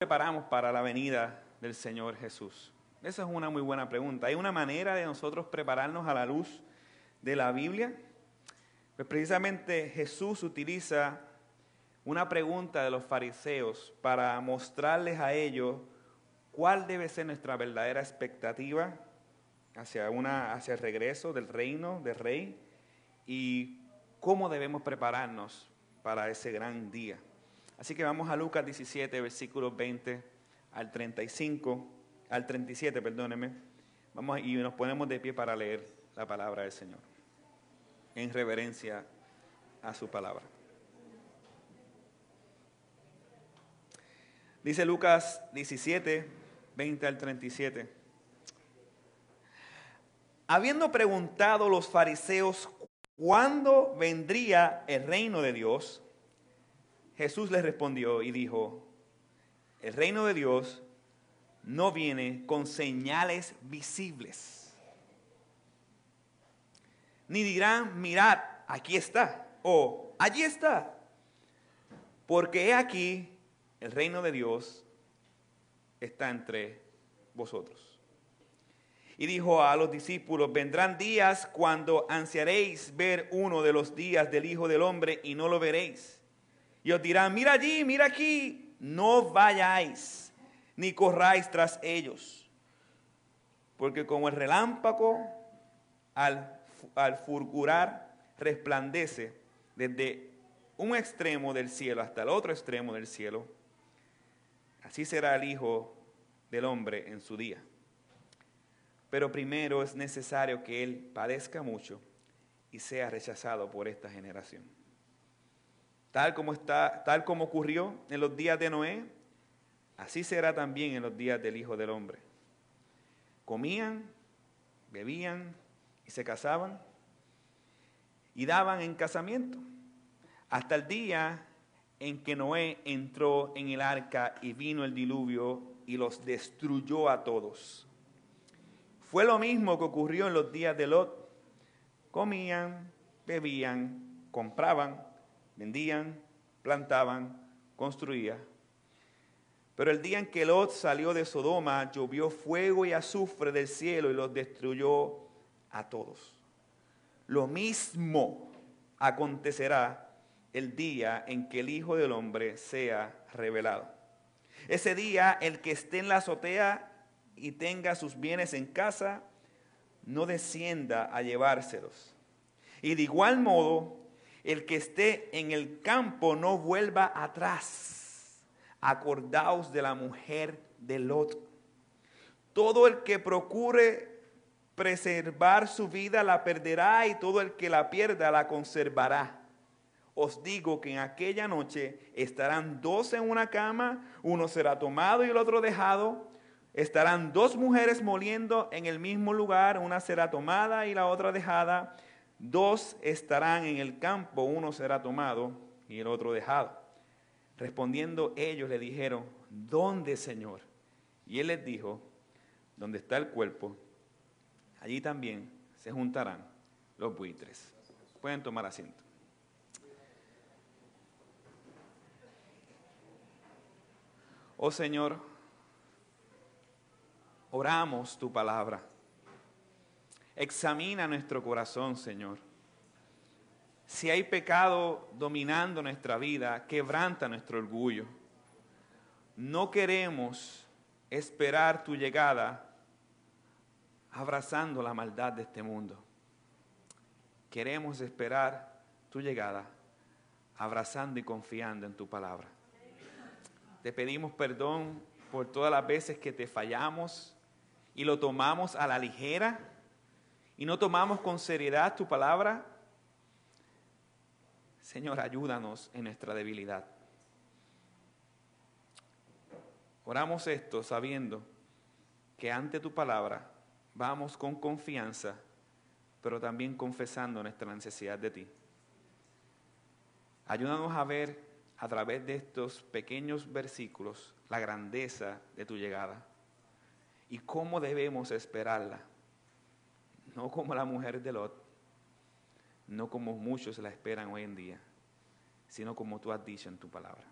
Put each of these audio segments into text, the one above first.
preparamos para la venida del Señor Jesús? Esa es una muy buena pregunta. ¿Hay una manera de nosotros prepararnos a la luz de la Biblia? Pues precisamente Jesús utiliza una pregunta de los fariseos para mostrarles a ellos cuál debe ser nuestra verdadera expectativa hacia, una, hacia el regreso del reino del rey y cómo debemos prepararnos para ese gran día. Así que vamos a Lucas 17, versículos 20 al 35, al 37, perdóneme. Vamos y nos ponemos de pie para leer la palabra del Señor en reverencia a su palabra. Dice Lucas 17, 20 al 37. Habiendo preguntado los fariseos cuándo vendría el reino de Dios, Jesús les respondió y dijo, el reino de Dios no viene con señales visibles. Ni dirán, mirad, aquí está, o allí está, porque he aquí, el reino de Dios está entre vosotros. Y dijo a los discípulos, vendrán días cuando ansiaréis ver uno de los días del Hijo del Hombre y no lo veréis. Y os dirán, mira allí, mira aquí, no vayáis, ni corráis tras ellos. Porque como el relámpago al, al fulgurar resplandece desde un extremo del cielo hasta el otro extremo del cielo, así será el Hijo del Hombre en su día. Pero primero es necesario que Él padezca mucho y sea rechazado por esta generación. Tal como, está, tal como ocurrió en los días de Noé, así será también en los días del Hijo del Hombre. Comían, bebían y se casaban y daban en casamiento hasta el día en que Noé entró en el arca y vino el diluvio y los destruyó a todos. Fue lo mismo que ocurrió en los días de Lot. Comían, bebían, compraban, vendían, plantaban, construían. Pero el día en que Lot salió de Sodoma, llovió fuego y azufre del cielo y los destruyó a todos. Lo mismo acontecerá el día en que el Hijo del Hombre sea revelado. Ese día el que esté en la azotea y tenga sus bienes en casa, no descienda a llevárselos. Y de igual modo, el que esté en el campo no vuelva atrás. Acordaos de la mujer de Lot. Todo el que procure preservar su vida la perderá y todo el que la pierda la conservará. Os digo que en aquella noche estarán dos en una cama, uno será tomado y el otro dejado. Estarán dos mujeres moliendo en el mismo lugar, una será tomada y la otra dejada. Dos estarán en el campo, uno será tomado y el otro dejado. Respondiendo ellos le dijeron, ¿dónde, Señor? Y él les dijo, donde está el cuerpo, allí también se juntarán los buitres. Pueden tomar asiento. Oh Señor, oramos tu palabra. Examina nuestro corazón, Señor. Si hay pecado dominando nuestra vida, quebranta nuestro orgullo. No queremos esperar tu llegada abrazando la maldad de este mundo. Queremos esperar tu llegada abrazando y confiando en tu palabra. Te pedimos perdón por todas las veces que te fallamos, y lo tomamos a la ligera y no tomamos con seriedad tu palabra, Señor, ayúdanos en nuestra debilidad. Oramos esto sabiendo que ante tu palabra vamos con confianza, pero también confesando nuestra necesidad de ti. Ayúdanos a ver a través de estos pequeños versículos la grandeza de tu llegada y cómo debemos esperarla. No como la mujer de Lot, no como muchos la esperan hoy en día, sino como tú has dicho en tu palabra.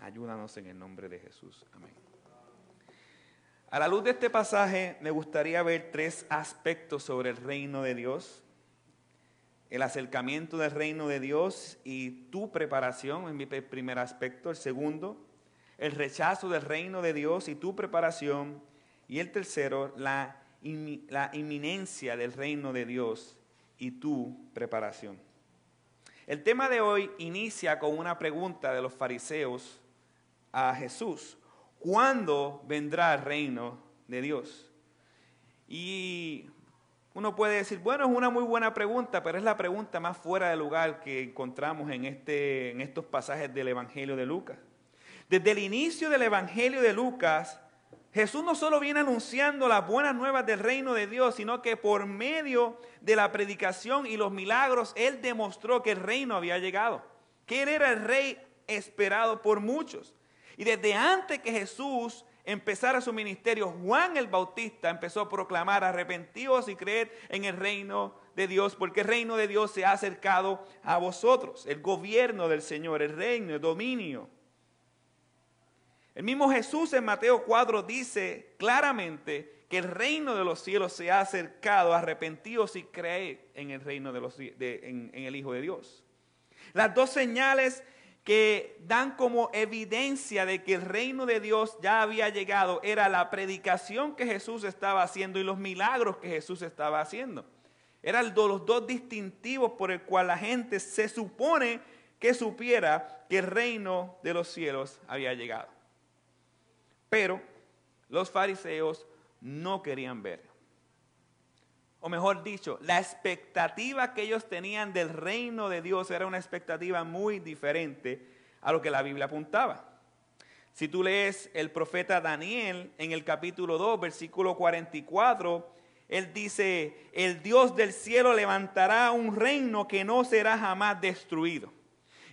Ayúdanos en el nombre de Jesús. Amén. A la luz de este pasaje me gustaría ver tres aspectos sobre el reino de Dios. El acercamiento del reino de Dios y tu preparación en mi primer aspecto. El segundo, el rechazo del reino de Dios y tu preparación. Y el tercero, la, la inminencia del reino de Dios y tu preparación. El tema de hoy inicia con una pregunta de los fariseos a Jesús. ¿Cuándo vendrá el reino de Dios? Y uno puede decir, bueno, es una muy buena pregunta, pero es la pregunta más fuera de lugar que encontramos en, este, en estos pasajes del Evangelio de Lucas. Desde el inicio del Evangelio de Lucas, Jesús no solo viene anunciando las buenas nuevas del reino de Dios, sino que por medio de la predicación y los milagros, Él demostró que el reino había llegado, que Él era el rey esperado por muchos. Y desde antes que Jesús empezara su ministerio, Juan el Bautista empezó a proclamar arrepentidos y creer en el reino de Dios, porque el reino de Dios se ha acercado a vosotros, el gobierno del Señor, el reino, el dominio. El mismo Jesús en Mateo 4 dice claramente que el reino de los cielos se ha acercado, arrepentidos y cree en el reino de los en, en el Hijo de Dios. Las dos señales que dan como evidencia de que el reino de Dios ya había llegado era la predicación que Jesús estaba haciendo y los milagros que Jesús estaba haciendo. Eran los dos distintivos por el cual la gente se supone que supiera que el reino de los cielos había llegado. Pero los fariseos no querían ver. O mejor dicho, la expectativa que ellos tenían del reino de Dios era una expectativa muy diferente a lo que la Biblia apuntaba. Si tú lees el profeta Daniel en el capítulo 2, versículo 44, él dice, el Dios del cielo levantará un reino que no será jamás destruido.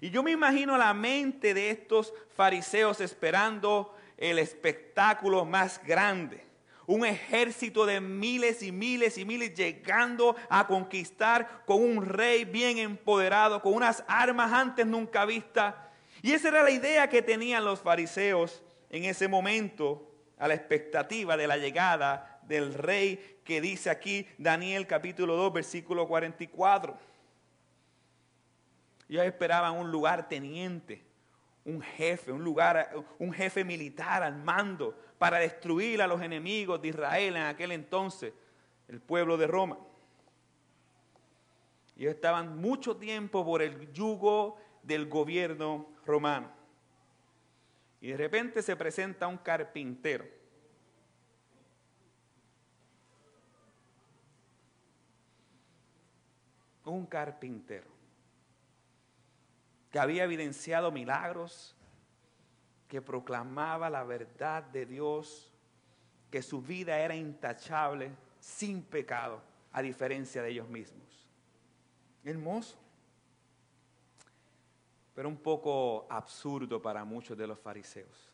Y yo me imagino la mente de estos fariseos esperando el espectáculo más grande. Un ejército de miles y miles y miles llegando a conquistar con un rey bien empoderado, con unas armas antes nunca vistas. Y esa era la idea que tenían los fariseos en ese momento, a la expectativa de la llegada del rey que dice aquí Daniel capítulo 2 versículo 44. Ellos esperaban un lugar teniente, un jefe, un lugar, un jefe militar al mando para destruir a los enemigos de Israel en aquel entonces, el pueblo de Roma. Ellos estaban mucho tiempo por el yugo del gobierno romano. Y de repente se presenta un carpintero. Un carpintero que había evidenciado milagros, que proclamaba la verdad de Dios, que su vida era intachable, sin pecado, a diferencia de ellos mismos. Hermoso, pero un poco absurdo para muchos de los fariseos,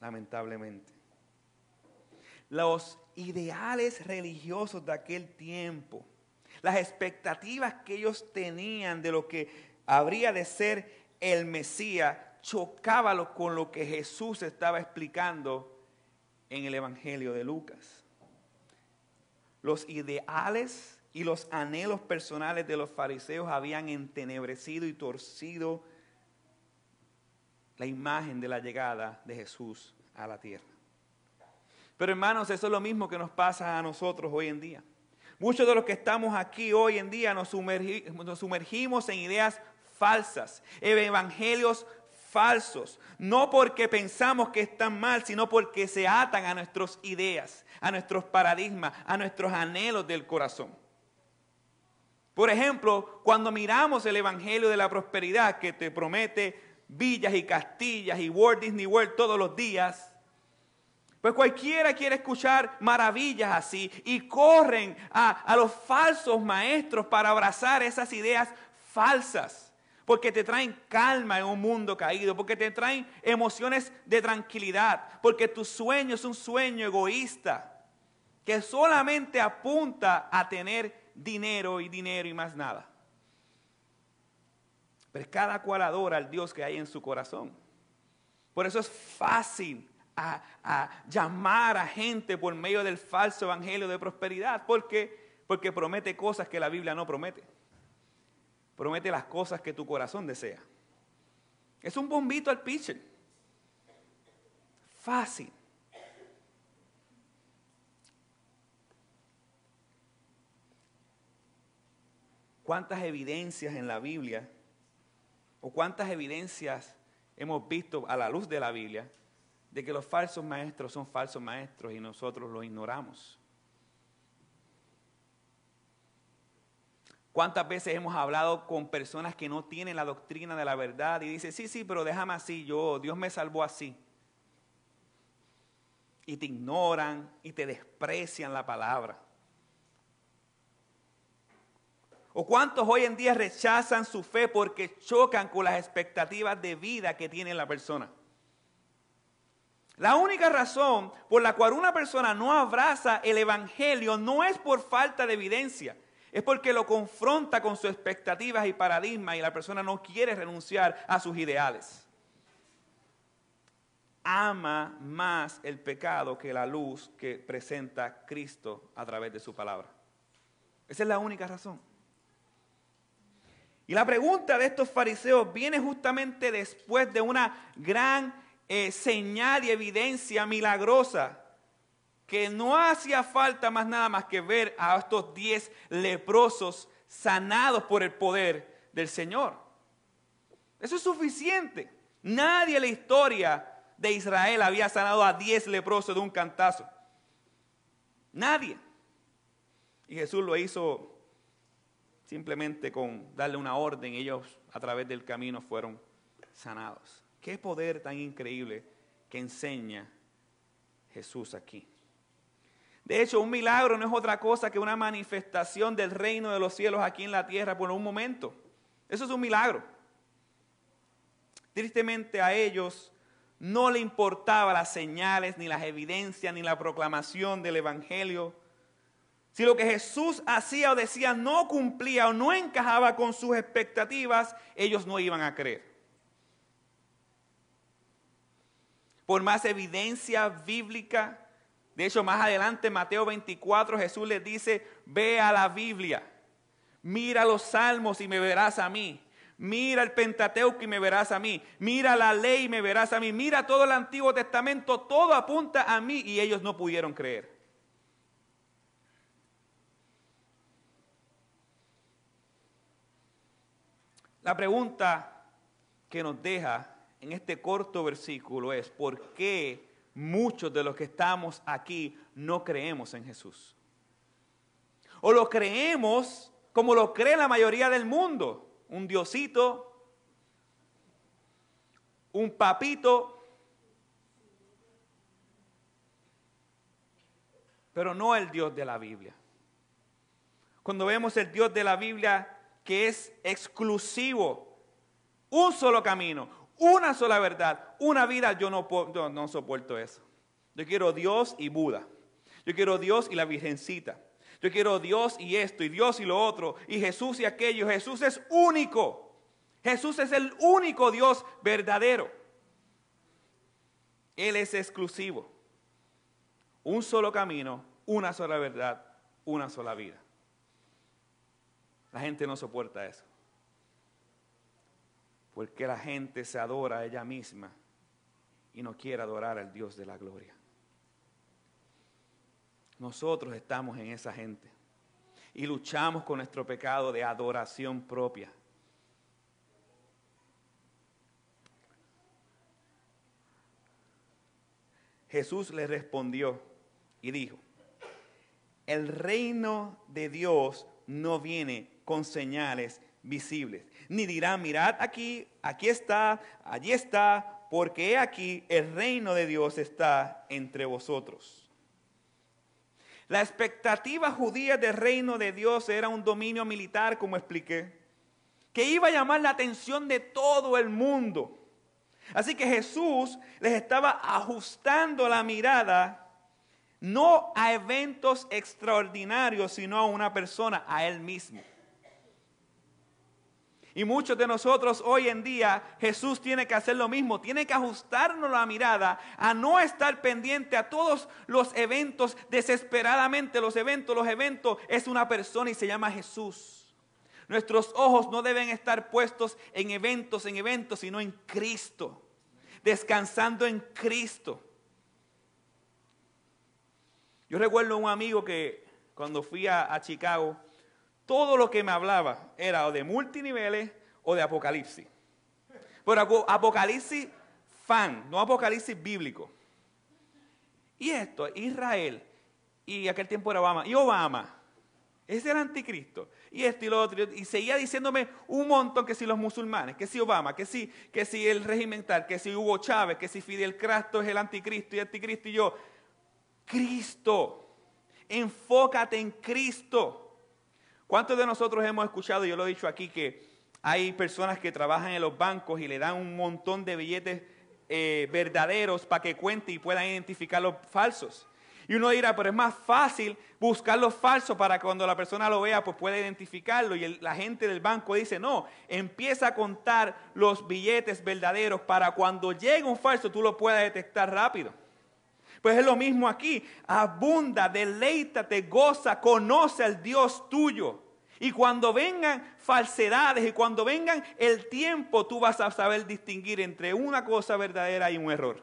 lamentablemente. Los ideales religiosos de aquel tiempo, las expectativas que ellos tenían de lo que habría de ser el Mesías, chocaba con lo que Jesús estaba explicando en el Evangelio de Lucas. Los ideales y los anhelos personales de los fariseos habían entenebrecido y torcido la imagen de la llegada de Jesús a la tierra. Pero hermanos, eso es lo mismo que nos pasa a nosotros hoy en día. Muchos de los que estamos aquí hoy en día nos, sumergimos en ideas falsas, evangelios falsos, no porque pensamos que están mal, sino porque se atan a nuestras ideas, a nuestros paradigmas, a nuestros anhelos del corazón. Por ejemplo, cuando miramos el Evangelio de la Prosperidad que te promete villas y castillas y Walt Disney World todos los días, pues cualquiera quiere escuchar maravillas así y corren a, a los falsos maestros para abrazar esas ideas falsas porque te traen calma en un mundo caído, porque te traen emociones de tranquilidad, porque tu sueño es un sueño egoísta que solamente apunta a tener dinero y dinero y más nada. Pero cada cual adora al Dios que hay en su corazón. Por eso es fácil a, a llamar a gente por medio del falso evangelio de prosperidad. porque Porque promete cosas que la Biblia no promete. Promete las cosas que tu corazón desea. Es un bombito al pitcher. Fácil. ¿Cuántas evidencias en la Biblia o cuántas evidencias hemos visto a la luz de la Biblia de que los falsos maestros son falsos maestros y nosotros los ignoramos? ¿Cuántas veces hemos hablado con personas que no tienen la doctrina de la verdad y dicen, sí, sí, pero déjame así, yo, Dios me salvó así? Y te ignoran y te desprecian la palabra. ¿O cuántos hoy en día rechazan su fe porque chocan con las expectativas de vida que tiene la persona? La única razón por la cual una persona no abraza el Evangelio no es por falta de evidencia, es porque lo confronta con sus expectativas y paradigmas y la persona no quiere renunciar a sus ideales. Ama más el pecado que la luz que presenta Cristo a través de su palabra. Esa es la única razón. Y la pregunta de estos fariseos viene justamente después de una gran eh, señal y evidencia milagrosa, que no hacía falta más nada más que ver a estos diez leprosos sanados por el poder del Señor. Eso es suficiente. Nadie en la historia de Israel había sanado a diez leprosos de un cantazo. Nadie. Y Jesús lo hizo simplemente con darle una orden, ellos a través del camino fueron sanados. Qué poder tan increíble que enseña Jesús aquí. De hecho, un milagro no es otra cosa que una manifestación del reino de los cielos aquí en la tierra por un momento. Eso es un milagro. Tristemente a ellos no le importaba las señales, ni las evidencias, ni la proclamación del Evangelio. Si lo que Jesús hacía o decía no cumplía o no encajaba con sus expectativas, ellos no iban a creer. Por más evidencia bíblica, de hecho más adelante Mateo 24 Jesús les dice, ve a la Biblia, mira los salmos y me verás a mí. Mira el Pentateuco y me verás a mí. Mira la ley y me verás a mí. Mira todo el Antiguo Testamento, todo apunta a mí y ellos no pudieron creer. La pregunta que nos deja en este corto versículo es, ¿por qué muchos de los que estamos aquí no creemos en Jesús? O lo creemos como lo cree la mayoría del mundo, un diosito, un papito, pero no el Dios de la Biblia. Cuando vemos el Dios de la Biblia, que es exclusivo, un solo camino, una sola verdad, una vida, yo no, no soporto eso. Yo quiero Dios y Buda. Yo quiero Dios y la Virgencita. Yo quiero Dios y esto, y Dios y lo otro, y Jesús y aquello. Jesús es único. Jesús es el único Dios verdadero. Él es exclusivo. Un solo camino, una sola verdad, una sola vida. La gente no soporta eso. Porque la gente se adora a ella misma y no quiere adorar al Dios de la gloria. Nosotros estamos en esa gente y luchamos con nuestro pecado de adoración propia. Jesús le respondió y dijo, el reino de Dios no viene con señales visibles. Ni dirán, mirad aquí, aquí está, allí está, porque aquí el reino de Dios está entre vosotros. La expectativa judía del reino de Dios era un dominio militar, como expliqué, que iba a llamar la atención de todo el mundo. Así que Jesús les estaba ajustando la mirada no a eventos extraordinarios, sino a una persona, a él mismo. Y muchos de nosotros hoy en día, Jesús tiene que hacer lo mismo, tiene que ajustarnos la mirada a no estar pendiente a todos los eventos desesperadamente. Los eventos, los eventos es una persona y se llama Jesús. Nuestros ojos no deben estar puestos en eventos, en eventos, sino en Cristo, descansando en Cristo. Yo recuerdo un amigo que cuando fui a, Chicago, todo lo que me hablaba era o de multiniveles o de Apocalipsis. Pero Apocalipsis fan, no Apocalipsis bíblico. Y esto, Israel, y aquel tiempo era Obama, y Obama, es el anticristo, y esto y lo otro, y seguía diciéndome un montón que si los musulmanes, que si Obama, que si, que si el régimen tal, que si Hugo Chávez, que si Fidel Castro es el anticristo y el anticristo, y yo, Cristo. Enfócate en Cristo. ¿Cuántos de nosotros hemos escuchado, yo lo he dicho aquí, que hay personas que trabajan en los bancos y le dan un montón de billetes eh, verdaderos para que cuente y puedan identificar los falsos? Y uno dirá, pero es más fácil buscar los falsos para que cuando la persona lo vea, pues pueda identificarlo. Y la gente del banco dice, no, empieza a contar los billetes verdaderos para cuando llegue un falso tú lo puedas detectar rápido. Pues es lo mismo aquí. Abunda, deleítate, goza, conoce al Dios tuyo. Y cuando vengan falsedades y cuando vengan el tiempo, tú vas a saber distinguir entre una cosa verdadera y un error.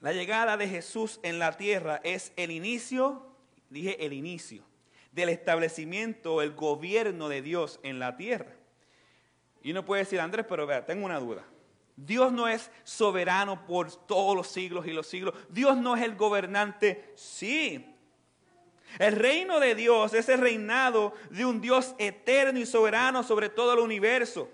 La llegada de Jesús en la tierra es el inicio, dije el inicio, del establecimiento, el gobierno de Dios en la tierra. Y uno puede decir, Andrés, pero vea, tengo una duda. Dios no es soberano por todos los siglos y los siglos. Dios no es el gobernante. Sí. El reino de Dios es el reinado de un Dios eterno y soberano sobre todo el universo.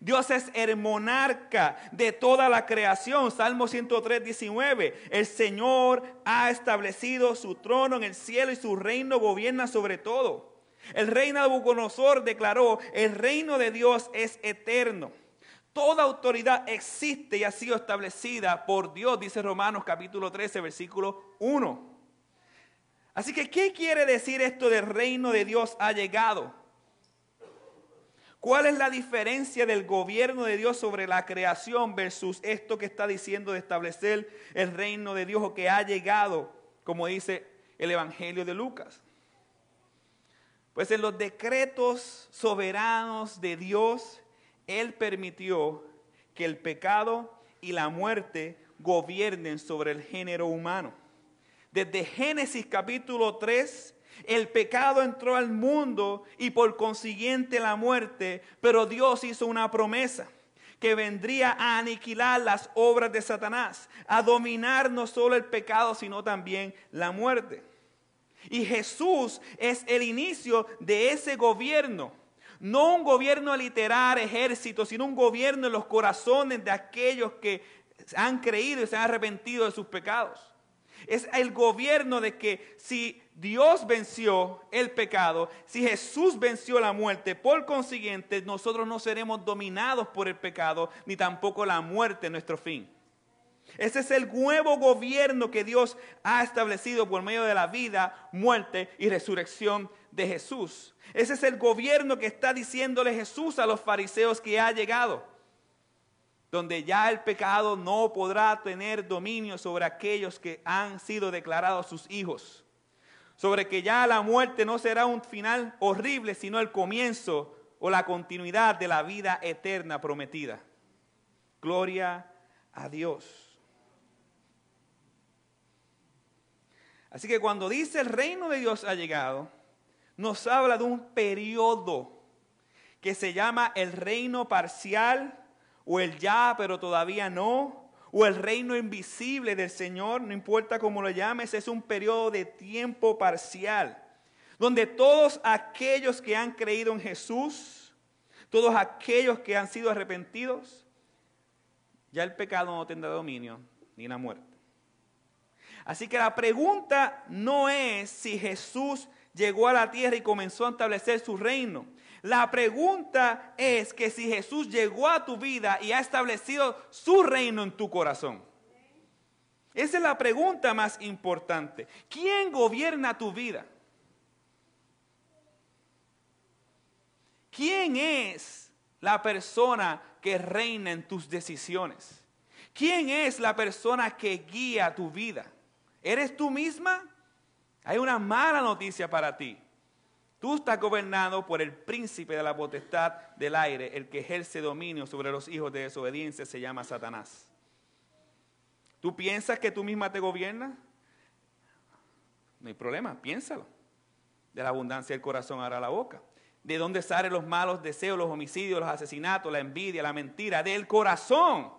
Dios es el monarca de toda la creación. Salmo 103, 19. El Señor ha establecido su trono en el cielo y su reino gobierna sobre todo. El rey Nabucodonosor declaró, el reino de Dios es eterno. Toda autoridad existe y ha sido establecida por Dios, dice Romanos capítulo 13, versículo 1. Así que, ¿qué quiere decir esto del reino de Dios ha llegado? ¿Cuál es la diferencia del gobierno de Dios sobre la creación versus esto que está diciendo de establecer el reino de Dios o que ha llegado, como dice el Evangelio de Lucas? Pues en los decretos soberanos de Dios, Él permitió que el pecado y la muerte gobiernen sobre el género humano. Desde Génesis capítulo 3, el pecado entró al mundo y por consiguiente la muerte, pero Dios hizo una promesa que vendría a aniquilar las obras de Satanás, a dominar no solo el pecado, sino también la muerte. Y Jesús es el inicio de ese gobierno. No un gobierno literal, ejército, sino un gobierno en los corazones de aquellos que han creído y se han arrepentido de sus pecados. Es el gobierno de que si Dios venció el pecado, si Jesús venció la muerte, por consiguiente nosotros no seremos dominados por el pecado, ni tampoco la muerte nuestro fin. Ese es el nuevo gobierno que Dios ha establecido por medio de la vida, muerte y resurrección de Jesús. Ese es el gobierno que está diciéndole Jesús a los fariseos que ha llegado, donde ya el pecado no podrá tener dominio sobre aquellos que han sido declarados sus hijos, sobre que ya la muerte no será un final horrible, sino el comienzo o la continuidad de la vida eterna prometida. Gloria a Dios. Así que cuando dice el reino de Dios ha llegado, nos habla de un periodo que se llama el reino parcial o el ya pero todavía no, o el reino invisible del Señor, no importa cómo lo llames, es un periodo de tiempo parcial, donde todos aquellos que han creído en Jesús, todos aquellos que han sido arrepentidos, ya el pecado no tendrá dominio ni la muerte. Así que la pregunta no es si Jesús llegó a la tierra y comenzó a establecer su reino. La pregunta es que si Jesús llegó a tu vida y ha establecido su reino en tu corazón. Esa es la pregunta más importante. ¿Quién gobierna tu vida? ¿Quién es la persona que reina en tus decisiones? ¿Quién es la persona que guía tu vida? ¿Eres tú misma? Hay una mala noticia para ti. Tú estás gobernado por el príncipe de la potestad del aire, el que ejerce dominio sobre los hijos de desobediencia, se llama Satanás. ¿Tú piensas que tú misma te gobiernas? No hay problema, piénsalo. De la abundancia del corazón hará la boca. ¿De dónde salen los malos deseos, los homicidios, los asesinatos, la envidia, la mentira? Del corazón.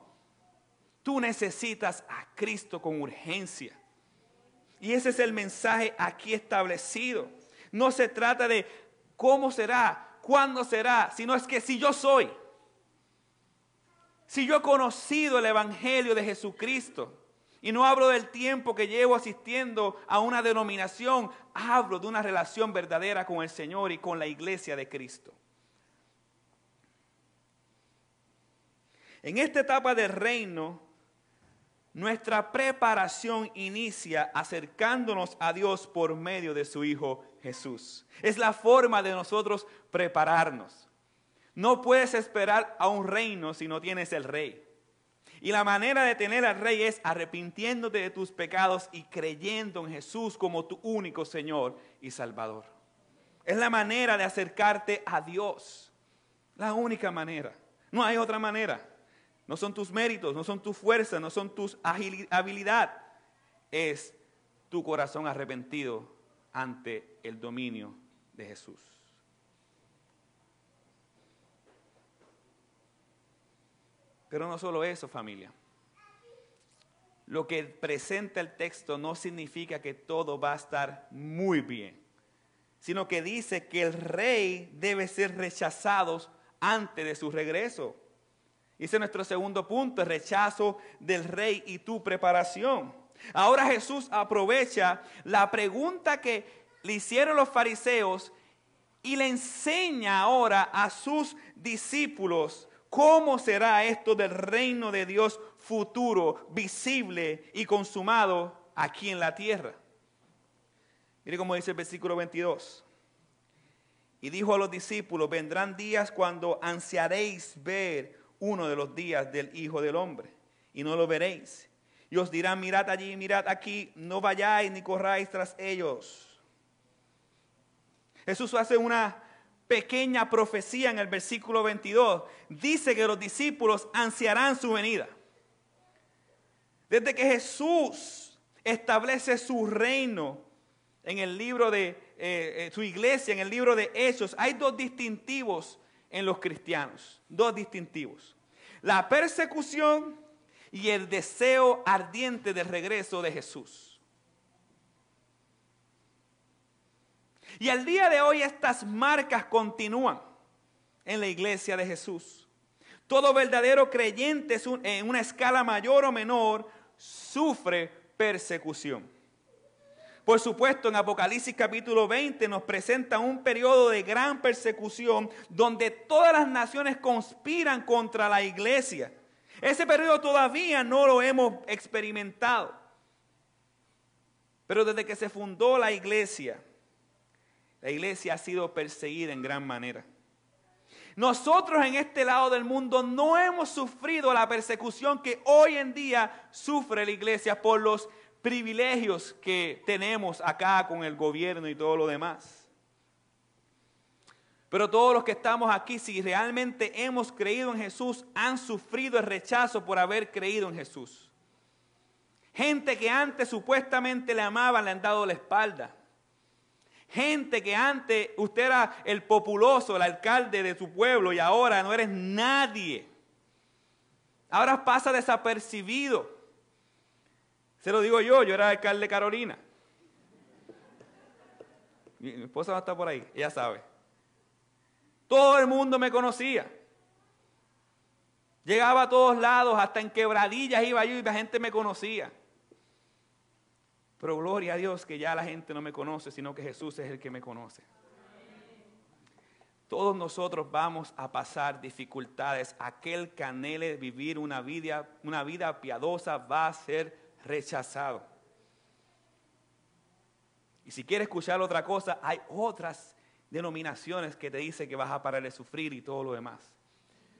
Tú necesitas a Cristo con urgencia. Y ese es el mensaje aquí establecido. No se trata de cómo será, cuándo será, sino es que si yo soy, si yo he conocido el Evangelio de Jesucristo, y no hablo del tiempo que llevo asistiendo a una denominación, hablo de una relación verdadera con el Señor y con la iglesia de Cristo. En esta etapa del reino, nuestra preparación inicia acercándonos a Dios por medio de su Hijo Jesús. Es la forma de nosotros prepararnos. No puedes esperar a un reino si no tienes el rey. Y la manera de tener al rey es arrepintiéndote de tus pecados y creyendo en Jesús como tu único Señor y Salvador. Es la manera de acercarte a Dios. La única manera. No hay otra manera. No son tus méritos, no son tu fuerza, no son tus habilidad. Es tu corazón arrepentido ante el dominio de Jesús. Pero no solo eso, familia. Lo que presenta el texto no significa que todo va a estar muy bien, sino que dice que el rey debe ser rechazado antes de su regreso. Es nuestro segundo punto, el rechazo del rey y tu preparación. Ahora Jesús aprovecha la pregunta que le hicieron los fariseos y le enseña ahora a sus discípulos cómo será esto del reino de Dios futuro, visible y consumado aquí en la tierra. Mire cómo dice el versículo 22. Y dijo a los discípulos, vendrán días cuando ansiaréis ver uno de los días del Hijo del Hombre, y no lo veréis. Y os dirán, mirad allí, mirad aquí, no vayáis ni corráis tras ellos. Jesús hace una pequeña profecía en el versículo 22. Dice que los discípulos ansiarán su venida. Desde que Jesús establece su reino en el libro de eh, eh, su iglesia, en el libro de Hechos, hay dos distintivos en los cristianos. Dos distintivos. La persecución y el deseo ardiente del regreso de Jesús. Y al día de hoy estas marcas continúan en la iglesia de Jesús. Todo verdadero creyente en una escala mayor o menor sufre persecución. Por supuesto, en Apocalipsis capítulo 20 nos presenta un periodo de gran persecución donde todas las naciones conspiran contra la iglesia. Ese periodo todavía no lo hemos experimentado. Pero desde que se fundó la iglesia, la iglesia ha sido perseguida en gran manera. Nosotros en este lado del mundo no hemos sufrido la persecución que hoy en día sufre la iglesia por los privilegios que tenemos acá con el gobierno y todo lo demás. Pero todos los que estamos aquí, si realmente hemos creído en Jesús, han sufrido el rechazo por haber creído en Jesús. Gente que antes supuestamente le amaban, le han dado la espalda. Gente que antes usted era el populoso, el alcalde de su pueblo y ahora no eres nadie. Ahora pasa desapercibido. Se lo digo yo, yo era alcalde de Carolina. Mi, esposa no está por ahí, ella sabe. Todo el mundo me conocía. Llegaba a todos lados, hasta en quebradillas iba yo y la gente me conocía. Pero gloria a Dios que ya la gente no me conoce, sino que Jesús es el que me conoce. Todos nosotros vamos a pasar dificultades. Aquel que anhele vivir una vida, una vida piadosa va a ser rechazado. Y si quieres escuchar otra cosa, hay otras denominaciones que te dicen que vas a parar de sufrir y todo lo demás.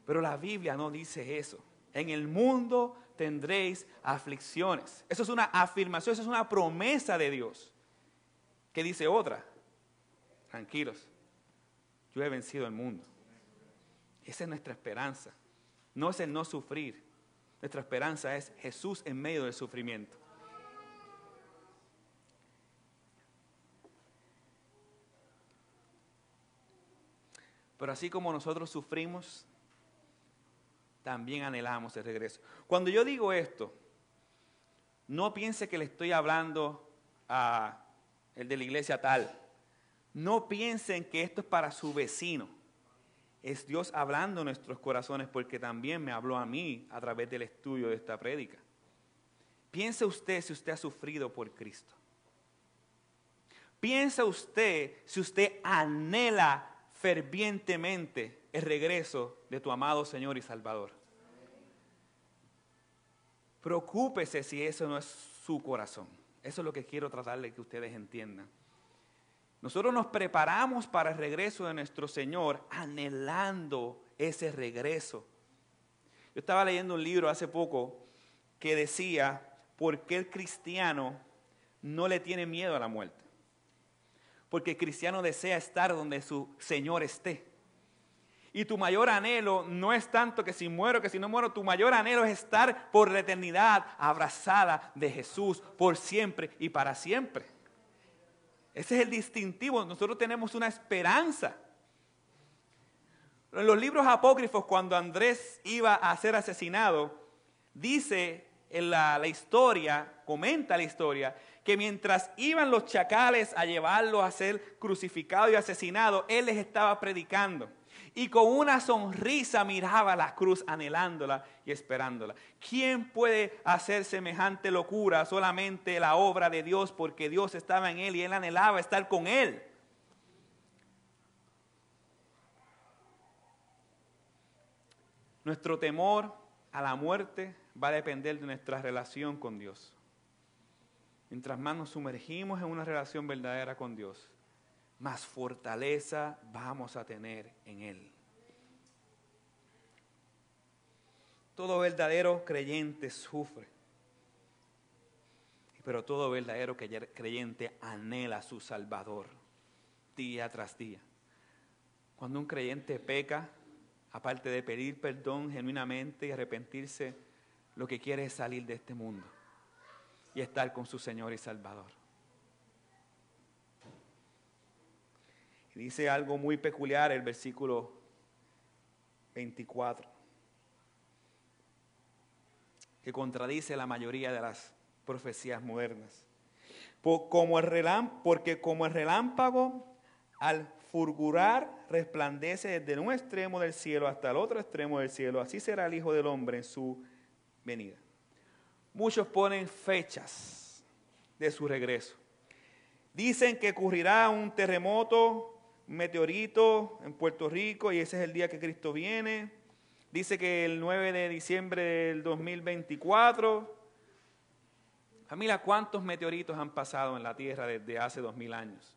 Pero la Biblia no dice eso. En el mundo tendréis aflicciones. Eso es una afirmación, eso es una promesa de Dios. ¿Qué dice otra? Tranquilos, yo he vencido el mundo. Esa es nuestra esperanza. No es el no sufrir. Nuestra esperanza es Jesús en medio del sufrimiento. Pero así como nosotros sufrimos, también anhelamos el regreso. Cuando yo digo esto, no piense que le estoy hablando a el de la iglesia tal. No piensen que esto es para su vecino. Es Dios hablando en nuestros corazones porque también me habló a mí a través del estudio de esta prédica. Piense usted si usted ha sufrido por Cristo. Piensa usted si usted anhela fervientemente el regreso de tu amado Señor y Salvador. Preocúpese si eso no es su corazón. Eso es lo que quiero tratar de que ustedes entiendan. Nosotros nos preparamos para el regreso de nuestro Señor anhelando ese regreso. Yo estaba leyendo un libro hace poco que decía por qué el cristiano no le tiene miedo a la muerte. Porque el cristiano desea estar donde su Señor esté. Y tu mayor anhelo no es tanto que si muero, que si no muero, tu mayor anhelo es estar por la eternidad abrazada de Jesús por siempre y para siempre. Ese es el distintivo. Nosotros tenemos una esperanza. En los libros apócrifos, cuando Andrés iba a ser asesinado, dice en la, la historia, comenta la historia, que mientras iban los chacales a llevarlo a ser crucificado y asesinado, él les estaba predicando. Y con una sonrisa miraba la cruz anhelándola y esperándola. ¿Quién puede hacer semejante locura? Solamente la obra de Dios, porque Dios estaba en él y él anhelaba estar con él. Nuestro temor a la muerte va a depender de nuestra relación con Dios. Mientras más nos sumergimos en una relación verdadera con Dios, más fortaleza vamos a tener en Él. Todo verdadero creyente sufre, pero todo verdadero creyente anhela a su Salvador día tras día. Cuando un creyente peca, aparte de pedir perdón genuinamente y arrepentirse, lo que quiere es salir de este mundo y estar con su Señor y Salvador. Dice algo muy peculiar el versículo 24, que contradice la mayoría de las profecías modernas. Porque como el relámpago al fulgurar resplandece desde un extremo del cielo hasta el otro extremo del cielo, así será el Hijo del Hombre en su venida muchos ponen fechas de su regreso. Dicen que ocurrirá un terremoto, meteorito en Puerto Rico y ese es el día que Cristo viene. Dice que el 9 de diciembre del 2024. Familia, ¿cuántos meteoritos han pasado en la Tierra desde hace dos mil años?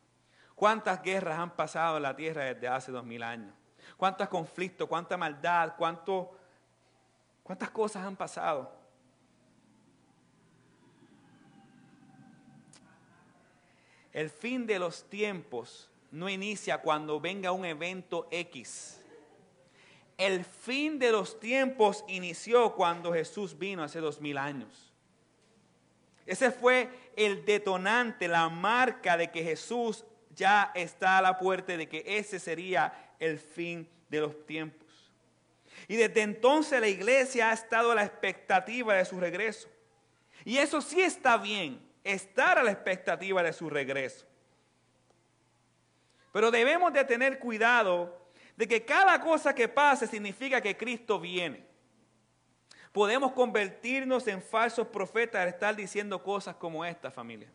¿Cuántas guerras han pasado en la Tierra desde hace dos mil años? ¿Cuántos conflictos, cuánta maldad, cuánto, cuántas cosas han pasado? El fin de los tiempos no inicia cuando venga un evento X. El fin de los tiempos inició cuando Jesús vino hace dos mil años. Ese fue el detonante, la marca de que Jesús ya está a la puerta, de que ese sería el fin de los tiempos. Y desde entonces la iglesia ha estado a la expectativa de su regreso. Y eso sí está bien estar a la expectativa de su regreso. Pero debemos de tener cuidado de que cada cosa que pase significa que Cristo viene. Podemos convertirnos en falsos profetas al estar diciendo cosas como esta familia.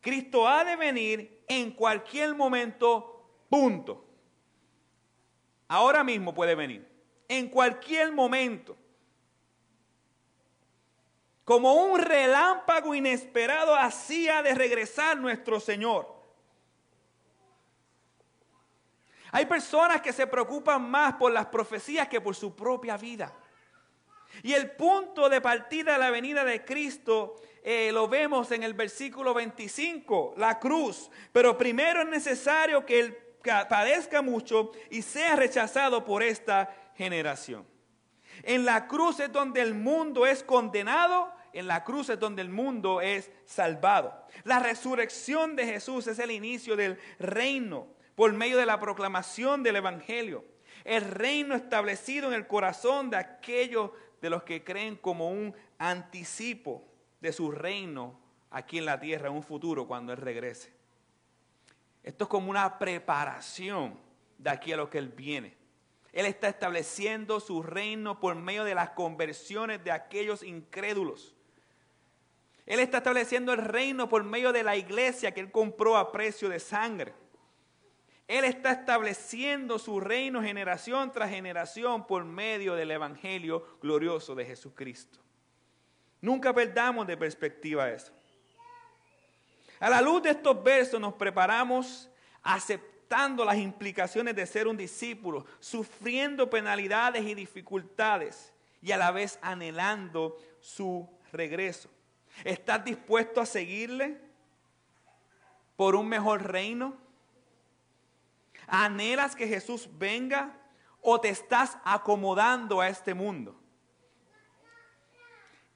Cristo ha de venir en cualquier momento, punto. Ahora mismo puede venir, en cualquier momento. como un relámpago inesperado hacía de regresar nuestro Señor. Hay personas que se preocupan más por las profecías que por su propia vida. Y el punto de partida de la venida de Cristo eh, lo vemos en el versículo 25, la cruz. Pero primero es necesario que Él padezca mucho y sea rechazado por esta generación. En la cruz es donde el mundo es condenado, en la cruz es donde el mundo es salvado. La resurrección de Jesús es el inicio del reino por medio de la proclamación del Evangelio. El reino establecido en el corazón de aquellos de los que creen como un anticipo de su reino aquí en la tierra en un futuro cuando Él regrese. Esto es como una preparación de aquí a lo que Él viene. Él está estableciendo su reino por medio de las conversiones de aquellos incrédulos. Él está estableciendo el reino por medio de la iglesia que Él compró a precio de sangre. Él está estableciendo su reino generación tras generación por medio del Evangelio glorioso de Jesucristo. Nunca perdamos de perspectiva eso. A la luz de estos versos nos preparamos aceptando las implicaciones de ser un discípulo, sufriendo penalidades y dificultades y a la vez anhelando su regreso. ¿Estás dispuesto a seguirle por un mejor reino? ¿Anhelas que Jesús venga o te estás acomodando a este mundo?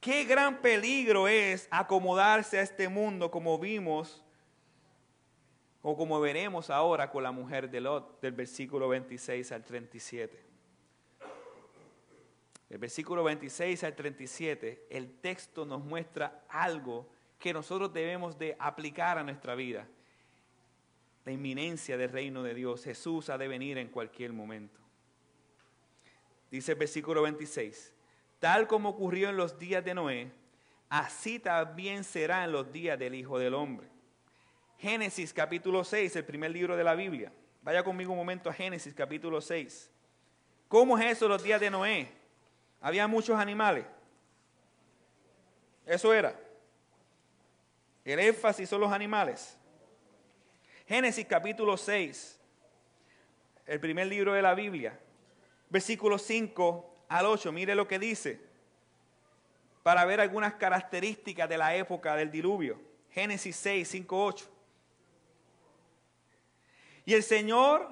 Qué gran peligro es acomodarse a este mundo como vimos o como veremos ahora con la mujer de Lot del versículo 26 al 37. El versículo 26 al 37, el texto nos muestra algo que nosotros debemos de aplicar a nuestra vida la inminencia del reino de Dios. Jesús ha de venir en cualquier momento. Dice el versículo 26, tal como ocurrió en los días de Noé, así también será en los días del Hijo del Hombre. Génesis capítulo 6, el primer libro de la Biblia. Vaya conmigo un momento a Génesis capítulo 6. ¿Cómo es eso los días de Noé? Había muchos animales. Eso era. El énfasis son los animales. Génesis capítulo 6, el primer libro de la Biblia, versículos 5 al 8, mire lo que dice, para ver algunas características de la época del diluvio. Génesis 6, 5, 8. Y el Señor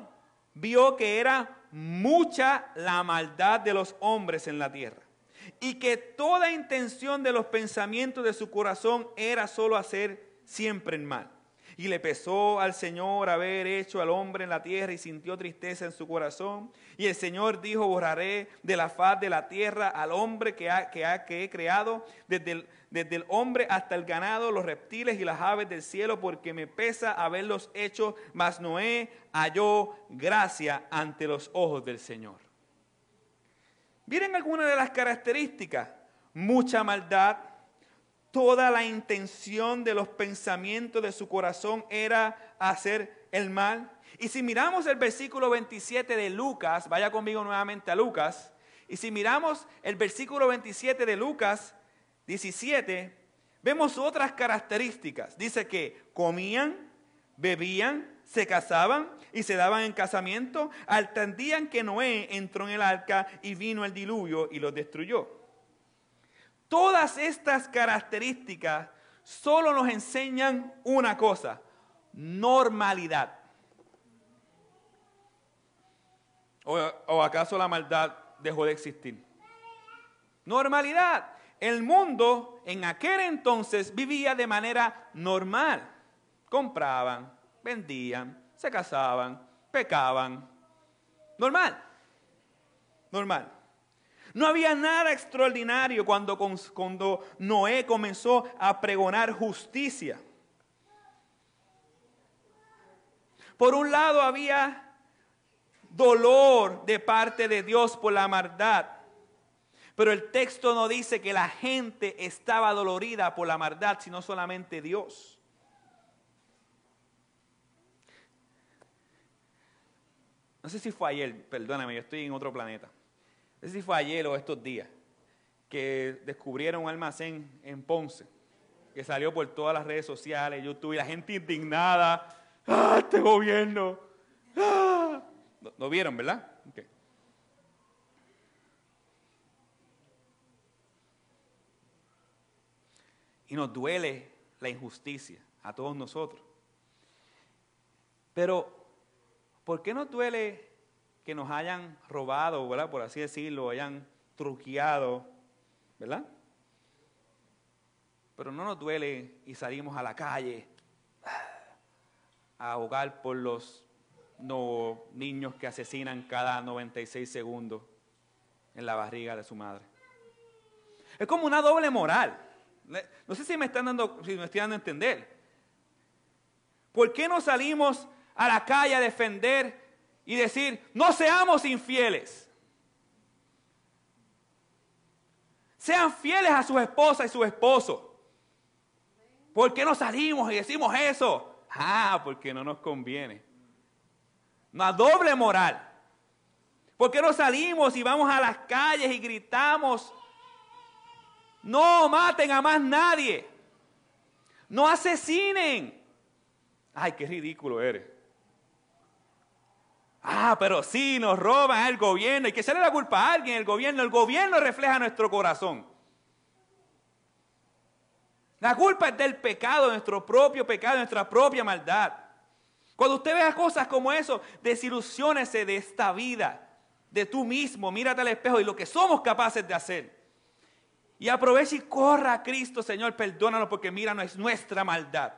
vio que era mucha la maldad de los hombres en la tierra y que toda intención de los pensamientos de su corazón era solo hacer siempre el mal. Y le pesó al Señor haber hecho al hombre en la tierra y sintió tristeza en su corazón. Y el Señor dijo, borraré de la faz de la tierra al hombre que, ha, que, he creado, desde el, desde el hombre hasta el ganado, los reptiles y las aves del cielo, porque me pesa haberlos hecho, mas Noé halló gracia ante los ojos del Señor. Miren algunas de las características. Mucha maldad, toda la intención de los pensamientos de su corazón era hacer el mal. Y si miramos el versículo 27 de Lucas, vaya conmigo nuevamente a Lucas, y si miramos el versículo 27 de Lucas 17, vemos otras características. Dice que comían, bebían, se casaban y se daban en casamiento, altendían que Noé entró en el arca y vino el diluvio y los destruyó. Todas estas características solo nos enseñan una cosa, normalidad. ¿O, acaso la maldad dejó de existir? Normalidad. El mundo en aquel entonces vivía de manera normal. Compraban, vendían, se casaban, pecaban. Normal. Normal. No había nada extraordinario cuando, cuando Noé comenzó a pregonar justicia. Por un lado había dolor de parte de Dios por la maldad. Pero el texto no dice que la gente estaba dolorida por la maldad, sino solamente Dios. No sé si fue ayer, perdóname, yo estoy en otro planeta. No sé si fue ayer o estos días, que descubrieron un almacén en Ponce, que salió por todas las redes sociales, YouTube, y la gente indignada. ¡Ah, este gobierno! ¡Ah! ¿Lo, vieron, verdad? Y nos duele la injusticia a todos nosotros. Pero, ¿por qué nos duele que nos hayan robado, ¿verdad? Por así decirlo, hayan truqueado, ¿verdad? Pero no nos duele y salimos a la calle a ahogar por los no, niños que asesinan cada 96 segundos en la barriga de su madre. Es como una doble moral. No sé si me están dando, si me estoy dando a entender. ¿Por qué no salimos a la calle a defender y decir, no seamos infieles? Sean fieles a sus esposas y sus esposos. ¿Por qué no salimos y decimos eso? Ah, porque no nos conviene. Una doble moral. ¿Por qué no salimos y vamos a las calles y gritamos no maten a más nadie. No asesinen. Ay, qué ridículo eres. Ah, pero sí, nos roban el gobierno. Hay que echarle la culpa a alguien, el gobierno. El gobierno refleja nuestro corazón. La culpa es del pecado, nuestro propio pecado, nuestra propia maldad. Cuando usted vea cosas como eso, desilusiónese de esta vida, de tú mismo, mírate al espejo y lo que somos capaces de hacer. Y aproveche y corra a Cristo, Señor, perdónanos porque mira, no es nuestra maldad.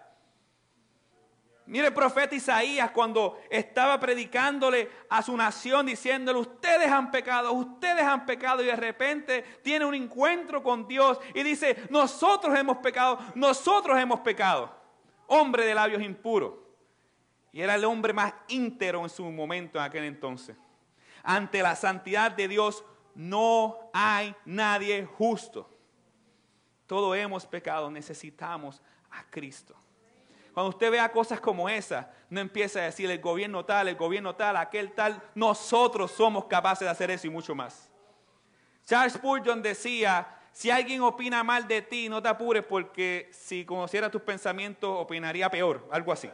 Mire el profeta Isaías cuando estaba predicándole a su nación diciéndole, ustedes han pecado, ustedes han pecado y de repente tiene un encuentro con Dios y dice, nosotros hemos pecado, nosotros hemos pecado. Hombre de labios impuros. Y era el hombre más íntero en su momento en aquel entonces. Ante la santidad de Dios no hay nadie justo. Todos hemos pecado, necesitamos a Cristo. Cuando usted vea cosas como esa, no empiece a decir el gobierno tal, el gobierno tal, aquel tal. Nosotros somos capaces de hacer eso y mucho más. Charles Spurgeon decía, si alguien opina mal de ti, no te apures porque si conociera tus pensamientos opinaría peor, algo así.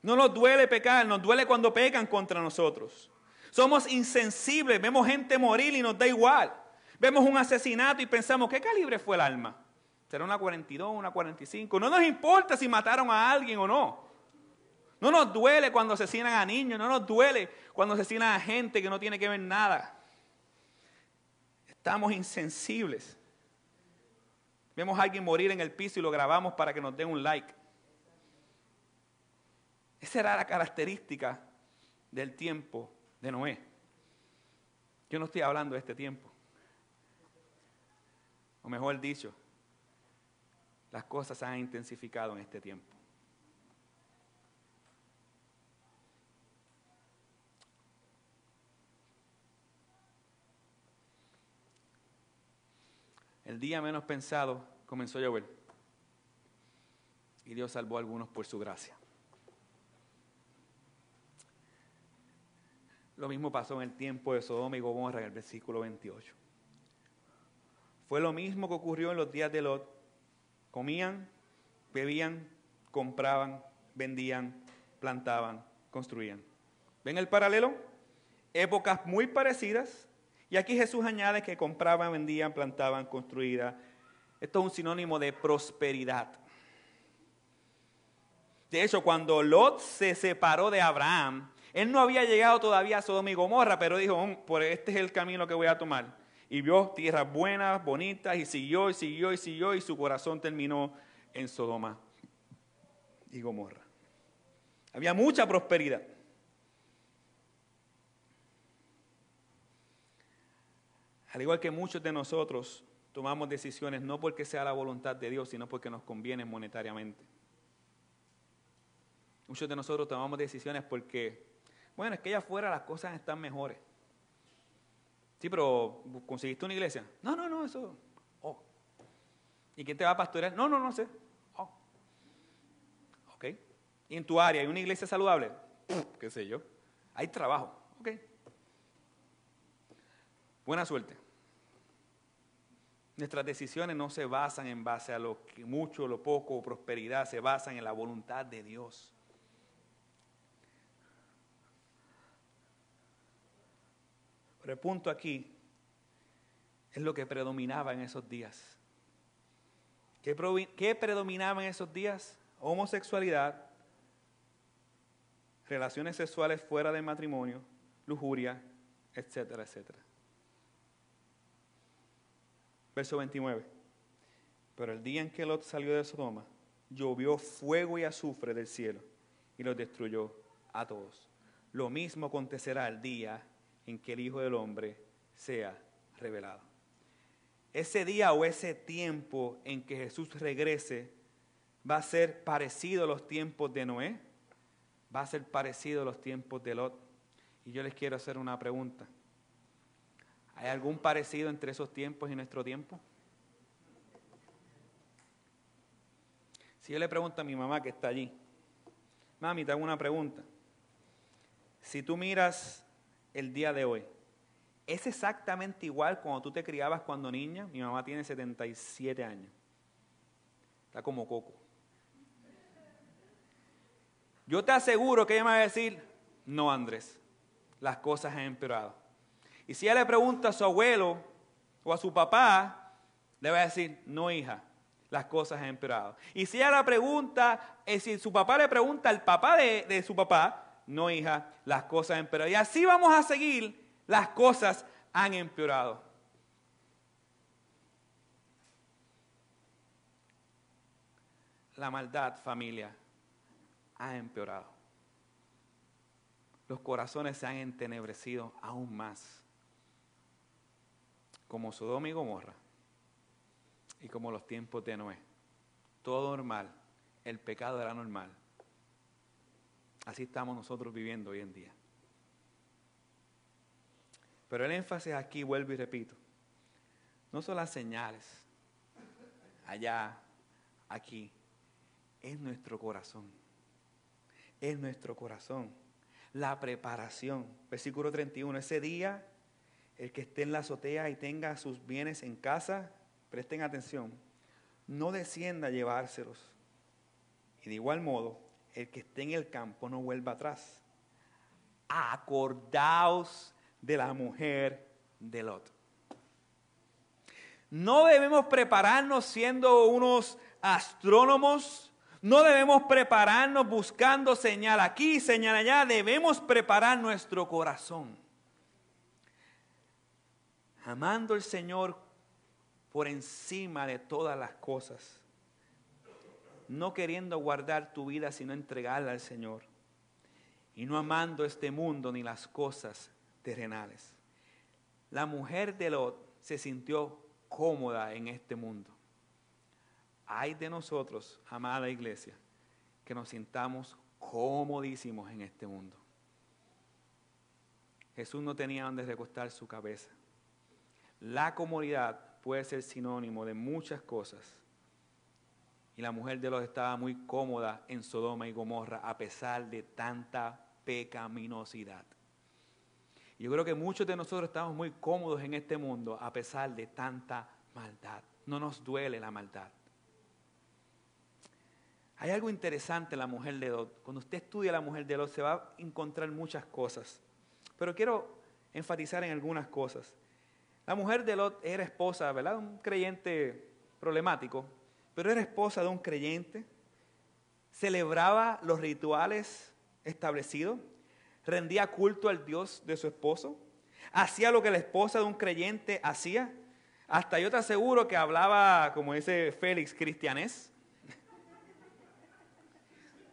No nos duele pecar, nos duele cuando pecan contra nosotros. Somos insensibles, vemos gente morir y nos da igual. Vemos un asesinato y pensamos, ¿qué calibre fue el arma? ¿Será una 42, una 45? No nos importa si mataron a alguien o no. No nos duele cuando asesinan a niños, no nos duele cuando asesinan a gente que no tiene que ver nada. Estamos insensibles. Vemos a alguien morir en el piso y lo grabamos para que nos den un like. Esa era la característica del tiempo de Noé. Yo no estoy hablando de este tiempo. O mejor dicho, las cosas se han intensificado en este tiempo. El día menos pensado comenzó a llover. Y Dios salvó a algunos por su gracia. Lo mismo pasó en el tiempo de Sodoma y Gomorra en el versículo 28. Fue lo mismo que ocurrió en los días de Lot. Comían, bebían, compraban, vendían, plantaban, construían. ¿Ven el paralelo? Épocas muy parecidas. Y aquí Jesús añade que compraban, vendían, plantaban, construían. Esto es un sinónimo de prosperidad. De hecho, cuando Lot se separó de Abraham, él no había llegado todavía a Sodoma y Gomorra, pero dijo, oh, por este es el camino que voy a tomar. Y vio tierras buenas, bonitas, y siguió, y siguió, y siguió, y su corazón terminó en Sodoma y Gomorra. Había mucha prosperidad. Al igual que muchos de nosotros tomamos decisiones no porque sea la voluntad de Dios, sino porque nos conviene monetariamente. Muchos de nosotros tomamos decisiones porque bueno, es que allá afuera las cosas están mejores. Sí, pero ¿conseguiste una iglesia? No, no, no, eso. Oh. ¿Y quién te va a pastorear? No, no, no sé. Oh. Ok. ¿Y en tu área hay una iglesia saludable? ¿Qué sé yo? Hay trabajo. Ok. Buena suerte. Nuestras decisiones no se basan en base a lo que mucho, lo poco, prosperidad, se basan en la voluntad de Dios. Pero el punto aquí es lo que predominaba en esos días. ¿Qué, predominaba en esos días? Homosexualidad, relaciones sexuales fuera del matrimonio, lujuria, etcétera, etcétera. Verso 29. Pero el día en que Lot salió de Sodoma, llovió fuego y azufre del cielo y los destruyó a todos. Lo mismo acontecerá el día en que el Hijo del Hombre sea revelado. Ese día o ese tiempo en que Jesús regrese va a ser parecido a los tiempos de Noé, va a ser parecido a los tiempos de Lot. Y yo les quiero hacer una pregunta. ¿Hay algún parecido entre esos tiempos y nuestro tiempo? Si yo le pregunto a mi mamá que está allí, mami, te hago una pregunta. Si tú miras el día de hoy, ¿es exactamente igual cuando tú te criabas cuando niña? Mi mamá tiene 77 años. Está como coco. Yo te aseguro que ella me va a decir, no Andrés, las cosas han empeorado. Y si ella le pregunta a su abuelo o a su papá, le va a decir, no hija, las cosas han empeorado. Y si ella le pregunta, eh, si su papá le pregunta al papá de su papá, no hija, las cosas han empeorado. Y así vamos a seguir, las cosas han empeorado. La maldad, familia, ha empeorado. Los corazones se han entenebrecido aún más como Sodoma y Gomorra y como los tiempos de Noé. Todo normal, el pecado era normal. Así estamos nosotros viviendo hoy en día. Pero el énfasis aquí, vuelvo y repito, no son las señales, allá, aquí, es nuestro corazón. Es nuestro corazón. La preparación. Versículo 31, ese día el que esté en la azotea y tenga sus bienes en casa, presten atención, no descienda a llevárselos. Y de igual modo, el que esté en el campo no vuelva atrás. Acordaos de la mujer de Lot. No debemos prepararnos siendo unos astrónomos, no debemos prepararnos buscando señal aquí, señal allá, debemos preparar nuestro corazón amando al Señor por encima de todas las cosas, no queriendo guardar tu vida, sino entregarla al Señor, y no amando este mundo ni las cosas terrenales. La mujer de Lot se sintió cómoda en este mundo. Hay de nosotros, amada iglesia, que nos sintamos comodísimos en este mundo. Jesús no tenía donde recostar su cabeza. La comodidad puede ser sinónimo de muchas cosas. Y la mujer de los estaba muy cómoda en Sodoma y Gomorra a pesar de tanta pecaminosidad. Yo creo que muchos de nosotros estamos muy cómodos en este mundo a pesar de tanta maldad. No nos duele la maldad. Hay algo interesante en la mujer de Lot. Cuando usted estudia la mujer de Lot se va a encontrar muchas cosas. Pero quiero enfatizar en algunas cosas. La mujer de Lot era esposa, ¿verdad? Un creyente problemático, pero era esposa de un creyente. Celebraba los rituales establecidos, rendía culto al Dios de su esposo, hacía lo que la esposa de un creyente hacía. Hasta yo te aseguro que hablaba, como dice Félix, cristianés.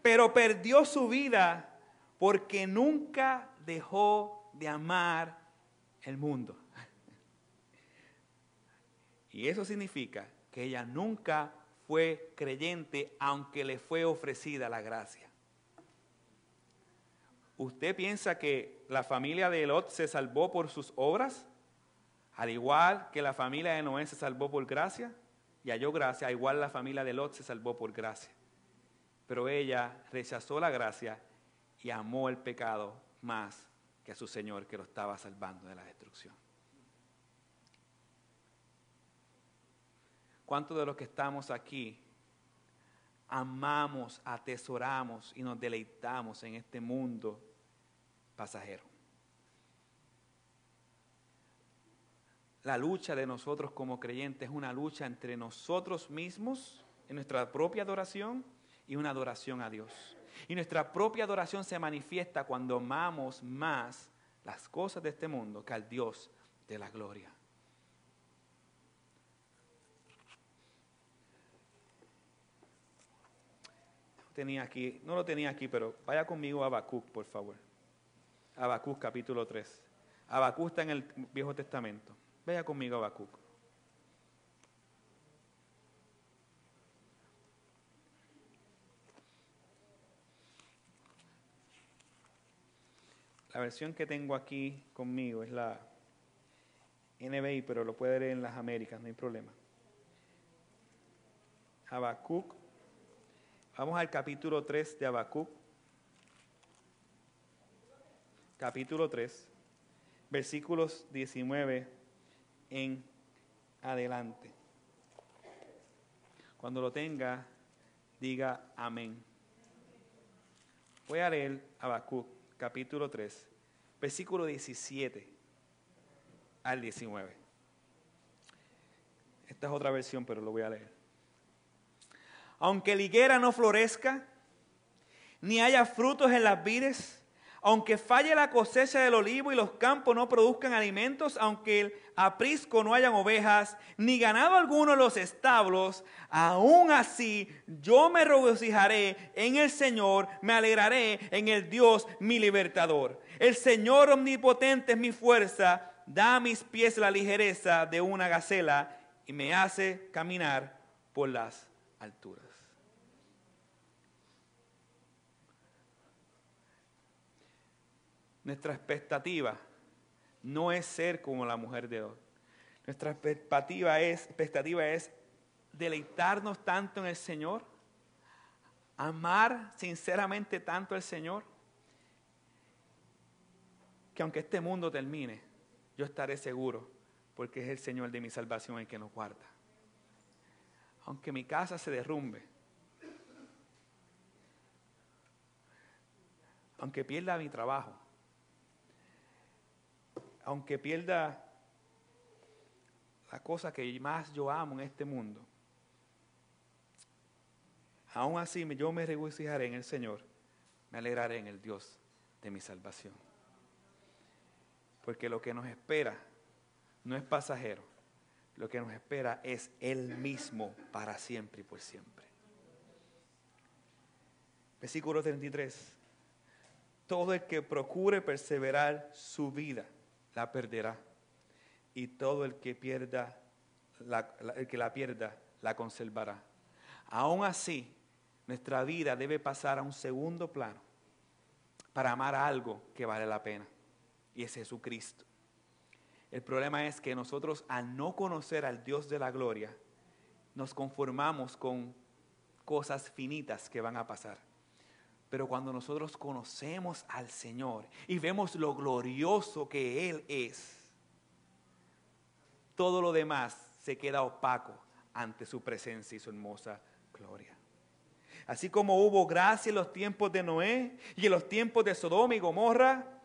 Pero perdió su vida porque nunca dejó de amar el mundo. Y eso significa que ella nunca fue creyente aunque le fue ofrecida la gracia. ¿Usted piensa que la familia de Lot se salvó por sus obras? Al igual que la familia de Noé se salvó por gracia y halló gracia, igual la familia de Lot se salvó por gracia. Pero ella rechazó la gracia y amó el pecado más que a su Señor que lo estaba salvando de la destrucción. ¿Cuántos de los que estamos aquí amamos, atesoramos y nos deleitamos en este mundo pasajero? La lucha de nosotros como creyentes es una lucha entre nosotros mismos, en nuestra propia adoración y una adoración a Dios. Y nuestra propia adoración se manifiesta cuando amamos más las cosas de este mundo que al Dios de la gloria. Tenía aquí, no lo tenía aquí, pero vaya conmigo a Habacuc, por favor. Habacuc capítulo 3. Habacuc está en el Viejo Testamento. Vaya conmigo a Habacuc. La versión que tengo aquí conmigo es la NBI, pero lo puede leer en las Américas, no hay problema. Habacuc Vamos al capítulo 3 de Habacuc. Capítulo 3, versículos 19 en adelante. Cuando lo tenga, diga amén. Voy a leer Habacuc, capítulo 3, versículo 17 al 19. Esta es otra versión, pero lo voy a leer aunque la higuera no florezca, ni haya frutos en las vides, aunque falle la cosecha del olivo y los campos no produzcan alimentos, aunque el aprisco no hayan ovejas, ni ganado alguno en los establos, aún así yo me regocijaré en el Señor, me alegraré en el Dios mi libertador. El Señor omnipotente es mi fuerza, da a mis pies la ligereza de una gacela y me hace caminar por las alturas. Nuestra expectativa no es ser como la mujer de hoy. Nuestra expectativa es, expectativa es deleitarnos tanto en el Señor, amar sinceramente tanto al Señor, que aunque este mundo termine, yo estaré seguro, porque es el Señor de mi salvación el que nos guarda. Aunque mi casa se derrumbe, aunque pierda mi trabajo, aunque pierda la cosa que más yo amo en este mundo, aún así yo me regocijaré en el Señor, me alegraré en el Dios de mi salvación. Porque lo que nos espera no es pasajero, lo que nos espera es Él mismo para siempre y por siempre. Versículo 33. Todo el que procure perseverar su vida la perderá. Y todo el que pierda, la, el que la pierda, la conservará. Aún así, nuestra vida debe pasar a un segundo plano para amar a algo que vale la pena. Y es Jesucristo. El problema es que nosotros al no conocer al Dios de la gloria, nos conformamos con cosas finitas que van a pasar. Pero cuando nosotros conocemos al Señor y vemos lo glorioso que Él es, todo lo demás se queda opaco ante su presencia y su hermosa gloria. Así como hubo gracia en los tiempos de Noé y en los tiempos de Sodoma y Gomorra,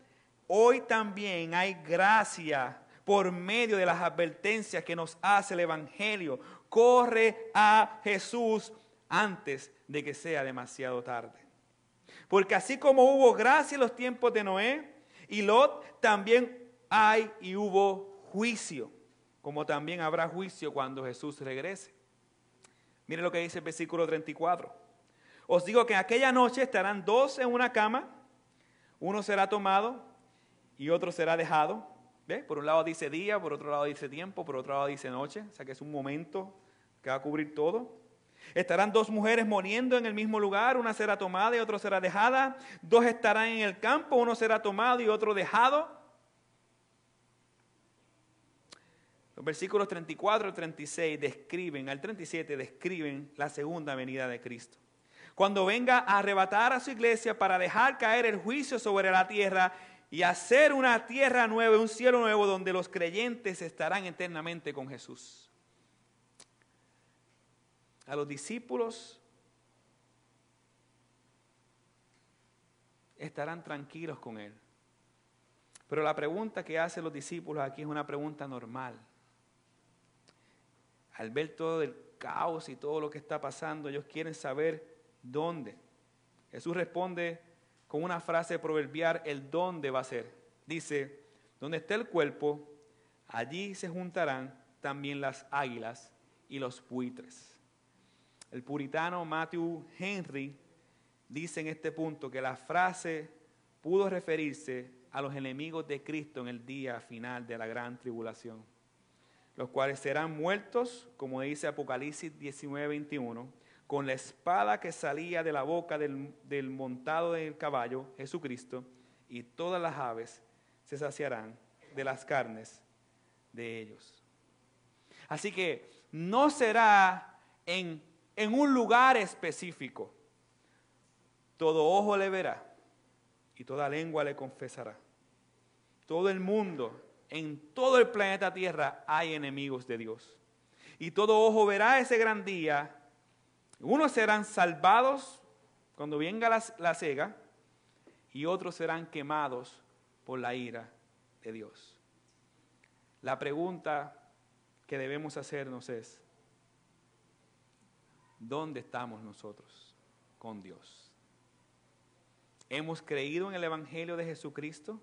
hoy también hay gracia por medio de las advertencias que nos hace el Evangelio. Corre a Jesús antes de que sea demasiado tarde. Porque así como hubo gracia en los tiempos de Noé y Lot, también hay y hubo juicio, como también habrá juicio cuando Jesús regrese. Mire lo que dice el versículo 34. Os digo que en aquella noche estarán dos en una cama, uno será tomado y otro será dejado. ¿Ve? Por un lado dice día, por otro lado dice tiempo, por otro lado dice noche, o sea que es un momento que va a cubrir todo. Estarán dos mujeres muriendo en el mismo lugar, una será tomada y otra será dejada. Dos estarán en el campo, uno será tomado y otro dejado. Los versículos 34 y 36 describen, al 37 describen la segunda venida de Cristo. Cuando venga a arrebatar a su iglesia para dejar caer el juicio sobre la tierra y hacer una tierra nueva, un cielo nuevo donde los creyentes estarán eternamente con Jesús. A los discípulos estarán tranquilos con Él. Pero la pregunta que hacen los discípulos aquí es una pregunta normal. Al ver todo el caos y todo lo que está pasando, ellos quieren saber dónde. Jesús responde con una frase proverbial, el dónde va a ser. Dice, donde esté el cuerpo, allí se juntarán también las águilas y los buitres. El puritano Matthew Henry dice en este punto que la frase pudo referirse a los enemigos de Cristo en el día final de la gran tribulación, los cuales serán muertos, como dice Apocalipsis 19, 21, con la espada que salía de la boca del, del montado del caballo, Jesucristo, y todas las aves se saciarán de las carnes de ellos. Así que no será en, en un lugar específico. Todo ojo le verá y toda lengua le confesará. Todo el mundo, en todo el planeta Tierra hay enemigos de Dios. Y todo ojo verá ese gran día. Unos serán salvados cuando venga la, la cega y otros serán quemados por la ira de Dios. La pregunta que debemos hacernos es, ¿dónde estamos nosotros con Dios? ¿Hemos creído en el Evangelio de Jesucristo?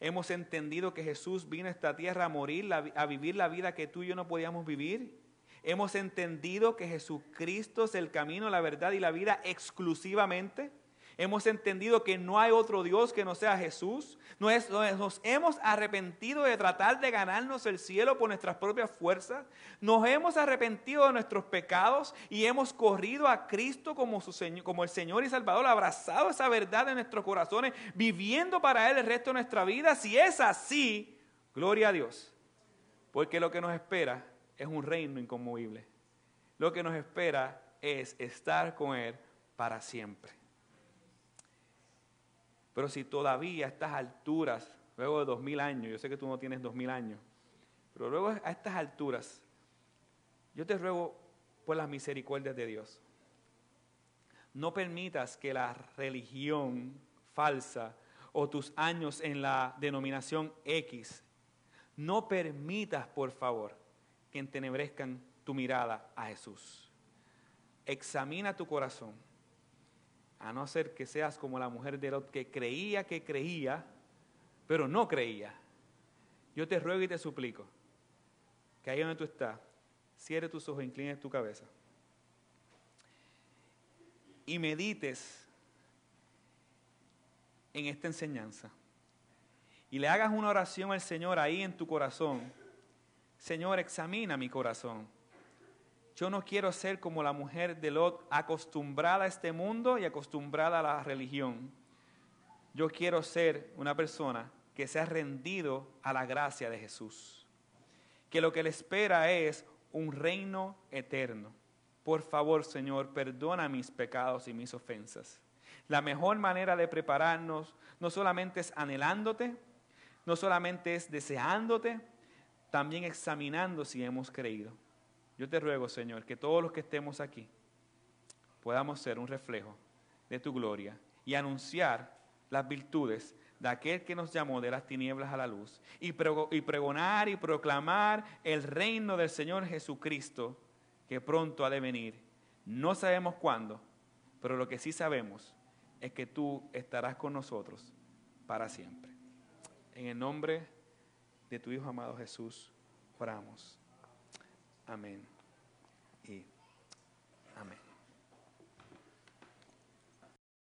¿Hemos entendido que Jesús vino a esta tierra a morir, a vivir la vida que tú y yo no podíamos vivir? ¿Hemos entendido que Jesucristo es el camino, la verdad y la vida exclusivamente? Hemos entendido que no hay otro Dios que no sea Jesús. Nos, hemos arrepentido de tratar de ganarnos el cielo por nuestras propias fuerzas. Nos hemos arrepentido de nuestros pecados y hemos corrido a Cristo como, su, como el Señor y Salvador, abrazado esa verdad en nuestros corazones, viviendo para Él el resto de nuestra vida. Si es así, gloria a Dios. Porque lo que nos espera es un reino inconmovible. Lo que nos espera es estar con Él para siempre. Pero si todavía a estas alturas, luego de dos mil años, yo sé que tú no tienes dos mil años, pero luego a estas alturas, yo te ruego por las misericordias de Dios, no permitas que la religión falsa o tus años en la denominación X, no permitas, por favor, que entenebrezcan tu mirada a Jesús. Examina tu corazón a no ser que seas como la mujer de Lot que creía que creía, pero no creía. Yo te ruego y te suplico que ahí donde tú estás, cierre tus ojos, inclines tu cabeza y medites en esta enseñanza y le hagas una oración al Señor ahí en tu corazón. Señor, examina mi corazón. Yo no quiero ser como la mujer de Lot, acostumbrada a este mundo y acostumbrada a la religión. Yo quiero ser una persona que se ha rendido a la gracia de Jesús. Que lo que le espera es un reino eterno. Por favor, Señor, perdona mis pecados y mis ofensas. La mejor manera de prepararnos no solamente es anhelándote, no solamente es deseándote, también examinando si hemos creído. Yo te ruego, Señor, que todos los que estemos aquí podamos ser un reflejo de tu gloria y anunciar las virtudes de aquel que nos llamó de las tinieblas a la luz y, pregonar y proclamar el reino del Señor Jesucristo que pronto ha de venir. No sabemos cuándo, pero lo que sí sabemos es que tú estarás con nosotros para siempre. En el nombre de tu Hijo amado Jesús, oramos. Amén. Y